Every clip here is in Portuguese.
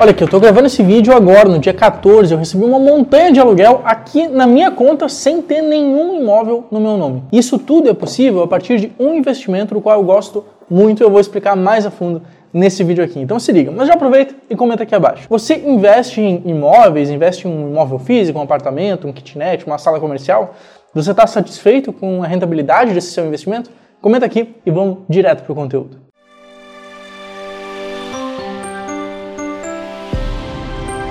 Olha aqui, eu tô gravando esse vídeo agora, no dia 14, eu recebi uma montanha de aluguel aqui na minha conta sem ter nenhum imóvel no meu nome. Isso tudo é possível a partir de um investimento do qual eu gosto muito eu vou explicar mais a fundo nesse vídeo aqui. Então se liga, mas já aproveita e comenta aqui abaixo. Você investe em imóveis, investe em um imóvel físico, um apartamento, um kitnet, uma sala comercial? Você está satisfeito com a rentabilidade desse seu investimento? Comenta aqui e vamos direto para o conteúdo.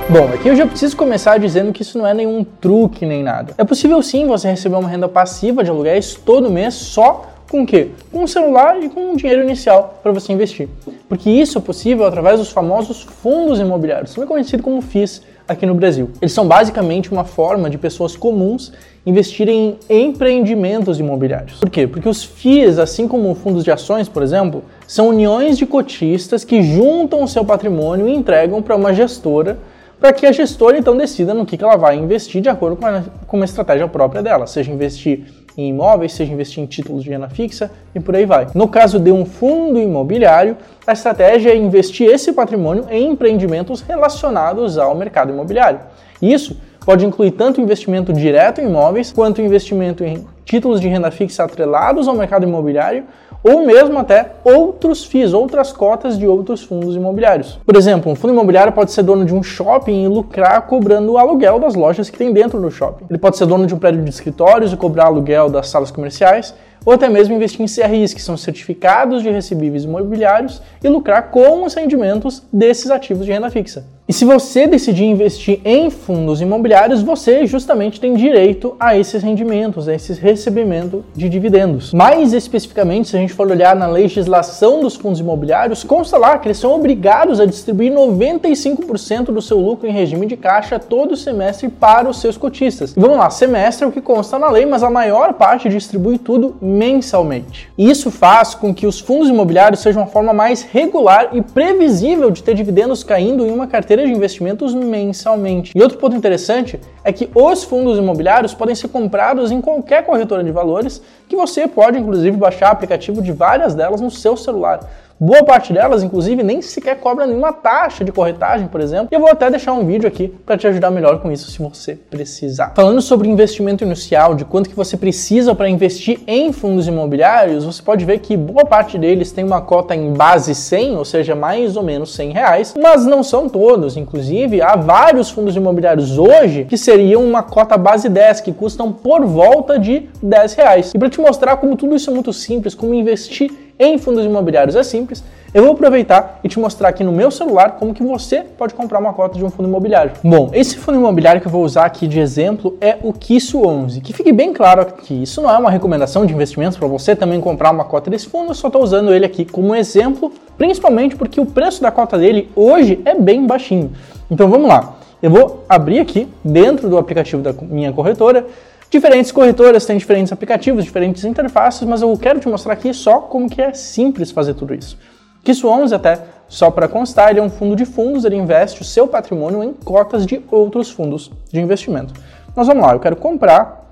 Bom, aqui eu já preciso começar dizendo que isso não é nenhum truque nem nada. É possível sim você receber uma renda passiva de aluguéis todo mês só com o quê? Com um celular e com um dinheiro inicial para você investir. Porque isso é possível através dos famosos fundos imobiliários, também conhecido como FIIs aqui no Brasil. Eles são basicamente uma forma de pessoas comuns investirem em empreendimentos imobiliários. Por quê? Porque os FIIs, assim como fundos de ações, por exemplo, são uniões de cotistas que juntam o seu patrimônio e entregam para uma gestora para que a gestora então decida no que, que ela vai investir de acordo com, a, com uma estratégia própria dela, seja investir em imóveis, seja investir em títulos de renda fixa e por aí vai. No caso de um fundo imobiliário, a estratégia é investir esse patrimônio em empreendimentos relacionados ao mercado imobiliário. Isso pode incluir tanto investimento direto em imóveis quanto investimento em títulos de renda fixa atrelados ao mercado imobiliário ou mesmo até outros FIIs, outras cotas de outros fundos imobiliários. Por exemplo, um fundo imobiliário pode ser dono de um shopping e lucrar cobrando o aluguel das lojas que tem dentro do shopping. Ele pode ser dono de um prédio de escritórios e cobrar aluguel das salas comerciais, ou até mesmo investir em CRIs, que são certificados de recebíveis imobiliários, e lucrar com os rendimentos desses ativos de renda fixa. E se você decidir investir em fundos imobiliários, você justamente tem direito a esses rendimentos, a esses recebimentos de dividendos. Mais especificamente, se a gente for olhar na legislação dos fundos imobiliários, consta lá que eles são obrigados a distribuir 95% do seu lucro em regime de caixa todo semestre para os seus cotistas. E vamos lá, semestre é o que consta na lei, mas a maior parte distribui tudo mensalmente. Isso faz com que os fundos imobiliários sejam uma forma mais regular e previsível de ter dividendos caindo em uma carteira de investimentos mensalmente. E outro ponto interessante é que os fundos imobiliários podem ser comprados em qualquer corretora de valores, que você pode inclusive baixar aplicativo de várias delas no seu celular. Boa parte delas, inclusive, nem sequer cobra nenhuma taxa de corretagem, por exemplo. E eu vou até deixar um vídeo aqui para te ajudar melhor com isso se você precisar. Falando sobre investimento inicial, de quanto que você precisa para investir em fundos imobiliários, você pode ver que boa parte deles tem uma cota em base 100, ou seja, mais ou menos 100 reais, mas não são todos. Inclusive, há vários fundos imobiliários hoje que seriam uma cota base 10, que custam por volta de 10 reais. E para te mostrar como tudo isso é muito simples, como investir em fundos imobiliários é simples, eu vou aproveitar e te mostrar aqui no meu celular como que você pode comprar uma cota de um fundo imobiliário. Bom, esse fundo imobiliário que eu vou usar aqui de exemplo é o Kisso 11. Que fique bem claro que isso não é uma recomendação de investimentos para você também comprar uma cota desse fundo, eu só estou usando ele aqui como exemplo, principalmente porque o preço da cota dele hoje é bem baixinho. Então vamos lá. Eu vou abrir aqui dentro do aplicativo da minha corretora Diferentes corretoras têm diferentes aplicativos, diferentes interfaces, mas eu quero te mostrar aqui só como que é simples fazer tudo isso. Kisso 11 até, só para constar, ele é um fundo de fundos, ele investe o seu patrimônio em cotas de outros fundos de investimento. Mas vamos lá, eu quero comprar,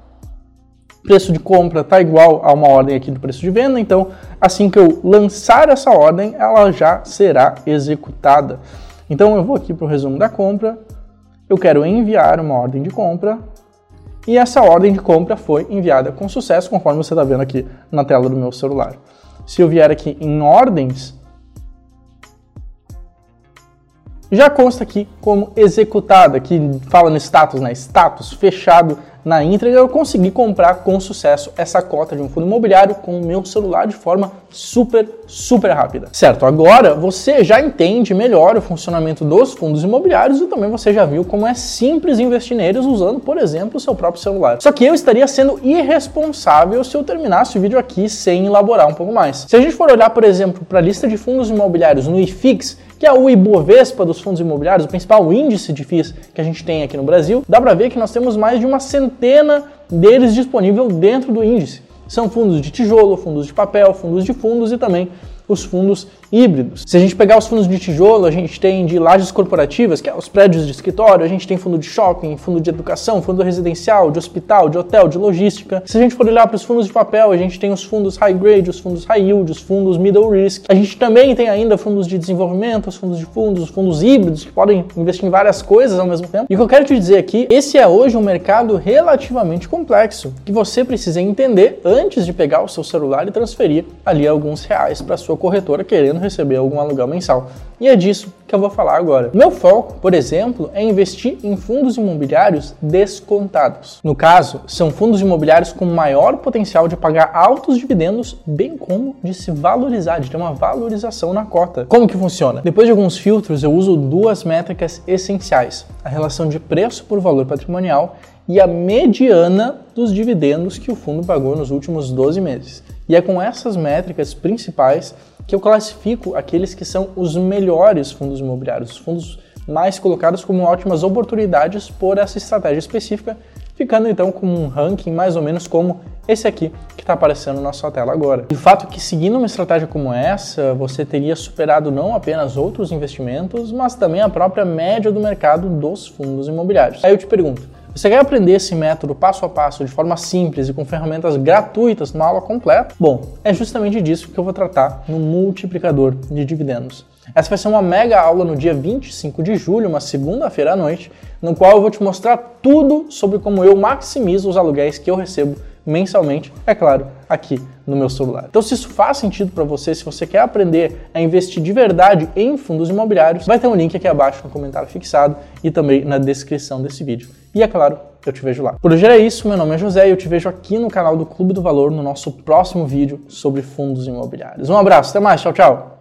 preço de compra está igual a uma ordem aqui do preço de venda, então assim que eu lançar essa ordem, ela já será executada. Então eu vou aqui para o resumo da compra, eu quero enviar uma ordem de compra, e essa ordem de compra foi enviada com sucesso, conforme você está vendo aqui na tela do meu celular. Se eu vier aqui em ordens, já consta aqui como executada, que fala no status, né? Status fechado na íntegra, eu consegui comprar com sucesso essa cota de um fundo imobiliário com o meu celular de forma super, super rápida. Certo, agora você já entende melhor o funcionamento dos fundos imobiliários e também você já viu como é simples investir neles usando, por exemplo, o seu próprio celular. Só que eu estaria sendo irresponsável se eu terminasse o vídeo aqui sem elaborar um pouco mais. Se a gente for olhar, por exemplo, para a lista de fundos imobiliários no IFIX, que é o Ibovespa dos fundos imobiliários, o principal índice de FIIs que a gente tem aqui no Brasil, dá para ver que nós temos mais de uma centena deles disponível dentro do índice. São fundos de tijolo, fundos de papel, fundos de fundos e também os fundos híbridos. Se a gente pegar os fundos de tijolo, a gente tem de lajes corporativas, que é os prédios de escritório, a gente tem fundo de shopping, fundo de educação, fundo residencial, de hospital, de hotel, de logística. Se a gente for olhar para os fundos de papel, a gente tem os fundos high grade, os fundos high yield, os fundos middle risk. A gente também tem ainda fundos de desenvolvimento, os fundos de fundos, os fundos híbridos, que podem investir em várias coisas ao mesmo tempo. E o que eu quero te dizer aqui, esse é hoje um mercado relativamente complexo, que você precisa entender antes de pegar o seu celular e transferir ali alguns reais para sua corretora querendo receber algum aluguel mensal. E é disso que eu vou falar agora. Meu foco, por exemplo, é investir em fundos imobiliários descontados. No caso, são fundos imobiliários com maior potencial de pagar altos dividendos, bem como de se valorizar, de ter uma valorização na cota. Como que funciona? Depois de alguns filtros, eu uso duas métricas essenciais: a relação de preço por valor patrimonial e a mediana dos dividendos que o fundo pagou nos últimos 12 meses. E é com essas métricas principais que eu classifico aqueles que são os melhores fundos imobiliários, os fundos mais colocados como ótimas oportunidades por essa estratégia específica, ficando então com um ranking mais ou menos como esse aqui que está aparecendo na sua tela agora. De fato que seguindo uma estratégia como essa, você teria superado não apenas outros investimentos, mas também a própria média do mercado dos fundos imobiliários. Aí eu te pergunto, você quer aprender esse método passo a passo de forma simples e com ferramentas gratuitas numa aula completa? Bom, é justamente disso que eu vou tratar no multiplicador de dividendos. Essa vai ser uma mega aula no dia 25 de julho, uma segunda-feira à noite, no qual eu vou te mostrar tudo sobre como eu maximizo os aluguéis que eu recebo mensalmente, é claro, aqui no meu celular. Então, se isso faz sentido para você, se você quer aprender a investir de verdade em fundos imobiliários, vai ter um link aqui abaixo no comentário fixado e também na descrição desse vídeo. E é claro, eu te vejo lá. Por hoje era isso, meu nome é José e eu te vejo aqui no canal do Clube do Valor no nosso próximo vídeo sobre fundos imobiliários. Um abraço, até mais, tchau, tchau!